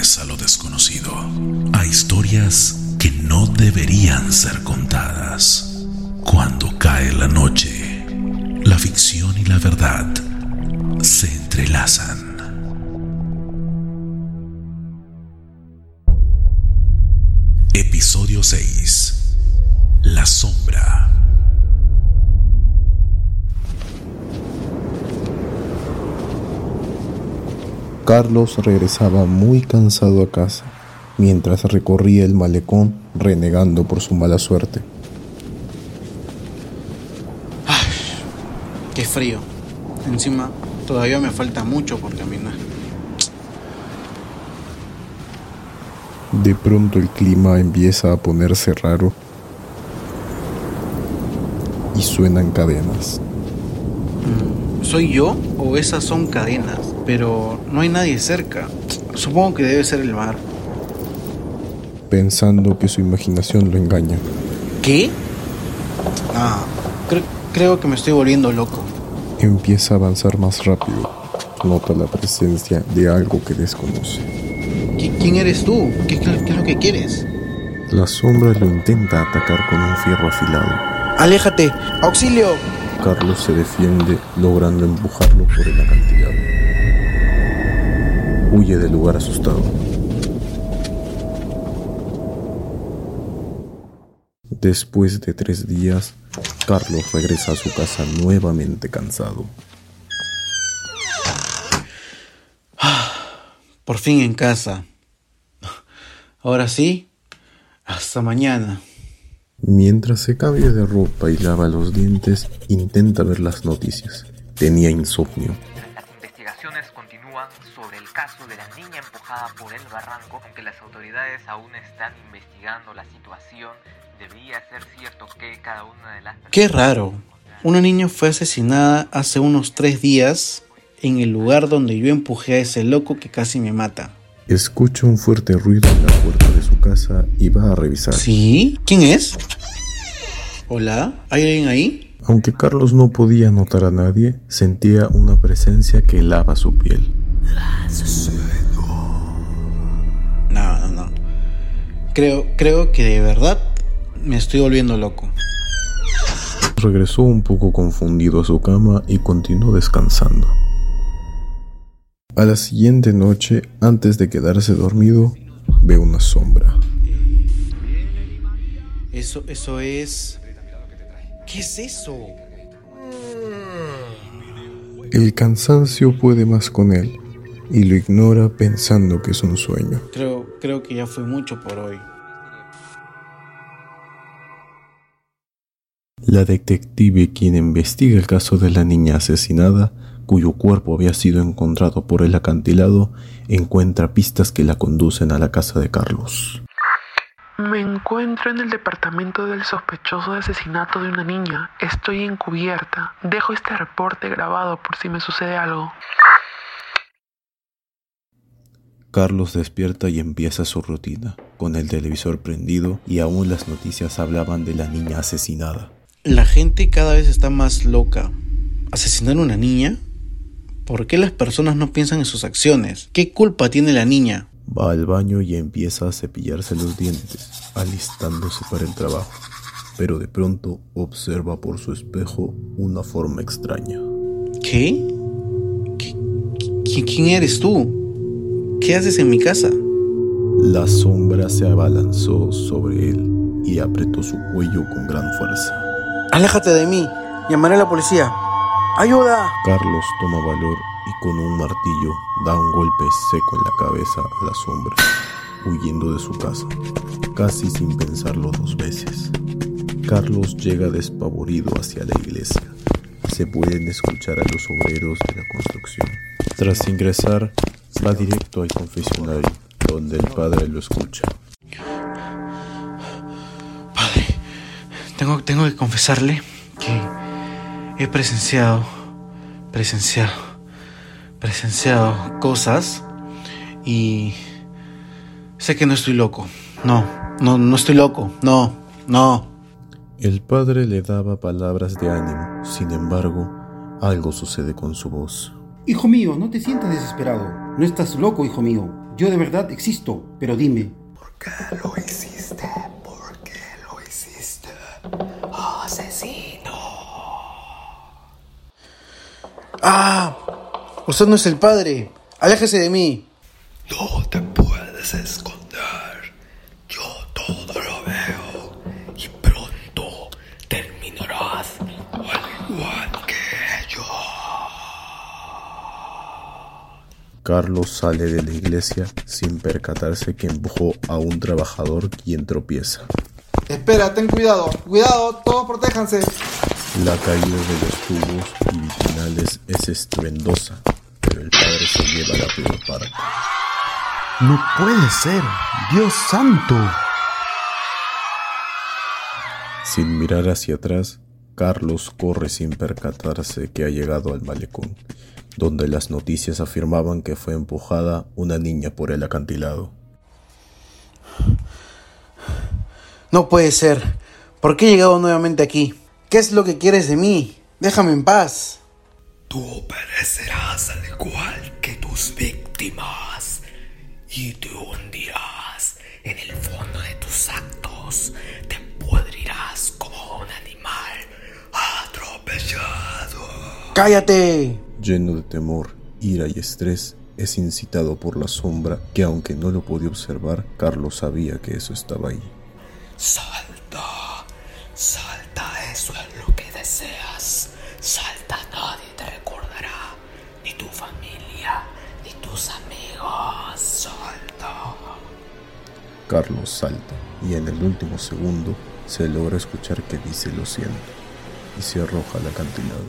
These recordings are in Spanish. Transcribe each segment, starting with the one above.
a lo desconocido, a historias que no deberían ser contadas. Cuando cae la noche, la ficción y la verdad se entrelazan. Episodio 6. La sombra. Carlos regresaba muy cansado a casa, mientras recorría el malecón renegando por su mala suerte. Ay, qué frío. Encima, todavía me falta mucho por caminar. De pronto el clima empieza a ponerse raro y suenan cadenas. ¿Soy yo o esas son cadenas? Pero no hay nadie cerca. Supongo que debe ser el mar. Pensando que su imaginación lo engaña. ¿Qué? Ah, cre- creo que me estoy volviendo loco. Empieza a avanzar más rápido. Nota la presencia de algo que desconoce. ¿Qui- ¿Quién eres tú? ¿Qué, qué- qué es lo que quieres? La sombra lo intenta atacar con un fierro afilado. ¡Aléjate! ¡Auxilio! Carlos se defiende logrando empujarlo por el acantilado. Huye del lugar asustado. Después de tres días, Carlos regresa a su casa nuevamente cansado. Por fin en casa. Ahora sí, hasta mañana. Mientras se cambia de ropa y lava los dientes, intenta ver las noticias. Tenía insomnio. Las investigaciones continúan sobre el caso de la niña empujada por el barranco, aunque las autoridades aún están investigando la situación. Debería ser cierto que cada una de las Qué raro. Una niña fue asesinada hace unos tres días en el lugar donde yo empujé a ese loco que casi me mata. Escucha un fuerte ruido en la puerta de su casa y va a revisar. ¿Sí? ¿Quién es? ¿Hola? ¿Hay alguien ahí? Aunque Carlos no podía notar a nadie, sentía una presencia que helaba su piel. No, no, no. Creo, creo que de verdad me estoy volviendo loco. Regresó un poco confundido a su cama y continuó descansando. A la siguiente noche, antes de quedarse dormido, ve una sombra. Eso, eso es... ¿Qué es eso? El cansancio puede más con él y lo ignora pensando que es un sueño. Creo, creo que ya fue mucho por hoy. La detective quien investiga el caso de la niña asesinada, cuyo cuerpo había sido encontrado por el acantilado, encuentra pistas que la conducen a la casa de Carlos. Me encuentro en el departamento del sospechoso de asesinato de una niña. Estoy encubierta. Dejo este reporte grabado por si me sucede algo. Carlos despierta y empieza su rutina, con el televisor prendido y aún las noticias hablaban de la niña asesinada. La gente cada vez está más loca. ¿Asesinar a una niña? ¿Por qué las personas no piensan en sus acciones? ¿Qué culpa tiene la niña? Va al baño y empieza a cepillarse los dientes, alistándose para el trabajo. Pero de pronto observa por su espejo una forma extraña. ¿Qué? ¿Qué- qué- ¿Quién eres tú? ¿Qué haces en mi casa? La sombra se abalanzó sobre él y apretó su cuello con gran fuerza. Aléjate de mí. Llamaré a la policía. ¡Ayuda! Carlos toma valor y con un martillo da un golpe seco en la cabeza a la sombra, huyendo de su casa, casi sin pensarlo dos veces. Carlos llega despavorido hacia la iglesia. Se pueden escuchar a los obreros de la construcción. Tras ingresar, va directo al confesionario, donde el padre lo escucha. Padre, tengo, tengo que confesarle que he presenciado, presenciado, presenciado cosas y sé que no estoy loco. No, no, no estoy loco. No, no. El padre le daba palabras de ánimo, sin embargo, algo sucede con su voz. Hijo mío, no te sientas desesperado. No estás loco, hijo mío. Yo de verdad existo, pero dime. ¿Por qué lo hiciste? ¿Por qué lo hiciste? Asesino. ¡Ah! Usted no es el padre. Aléjese de mí. No te puedes esconder. Yo todo lo veo. Y pronto terminarás al igual que yo. Carlos sale de la iglesia sin percatarse que empujó a un trabajador quien tropieza. Espera, ten cuidado. Cuidado, todos protéjanse. La caída de los tubos y vicinales es estruendosa, pero el padre se lleva la peor parte. No puede ser. Dios santo. Sin mirar hacia atrás, Carlos corre sin percatarse que ha llegado al malecón, donde las noticias afirmaban que fue empujada una niña por el acantilado. No puede ser. ¿Por qué he llegado nuevamente aquí? ¿Qué es lo que quieres de mí? Déjame en paz. Tú perecerás al igual que tus víctimas y te hundirás en el fondo de tus actos. Te pudrirás como un animal atropellado. ¡Cállate! Lleno de temor, ira y estrés, es incitado por la sombra que aunque no lo podía observar, Carlos sabía que eso estaba ahí. Carlos salta y en el último segundo se logra escuchar que dice lo siento y se arroja al acantilado.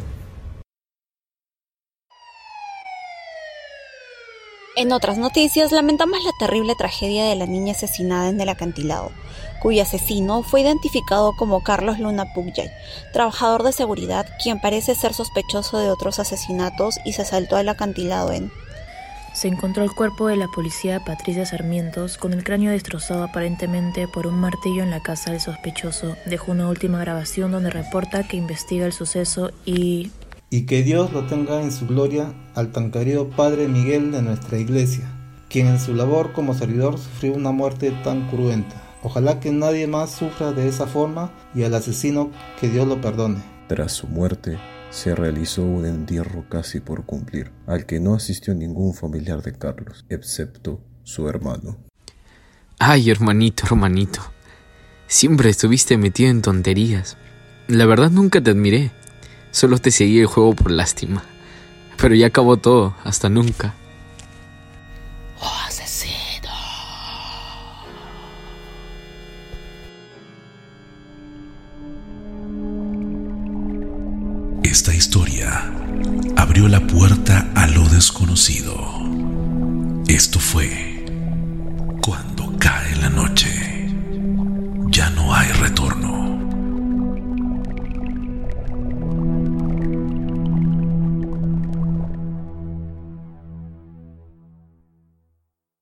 En otras noticias, lamentamos la terrible tragedia de la niña asesinada en el acantilado, cuyo asesino fue identificado como Carlos Luna Pugyay, trabajador de seguridad, quien parece ser sospechoso de otros asesinatos y se saltó al acantilado en se encontró el cuerpo de la policía Patricia Sarmientos con el cráneo destrozado aparentemente por un martillo en la casa del sospechoso. Dejó una última grabación donde reporta que investiga el suceso y... Y que Dios lo tenga en su gloria al tan querido Padre Miguel de nuestra iglesia, quien en su labor como servidor sufrió una muerte tan cruenta. Ojalá que nadie más sufra de esa forma y al asesino que Dios lo perdone. Tras su muerte, se realizó un entierro casi por cumplir, al que no asistió ningún familiar de Carlos, excepto su hermano. Ay, hermanito, hermanito, siempre estuviste metido en tonterías. La verdad nunca te admiré, solo te seguí el juego por lástima. Pero ya acabó todo, hasta nunca. La puerta a lo desconocido. Esto fue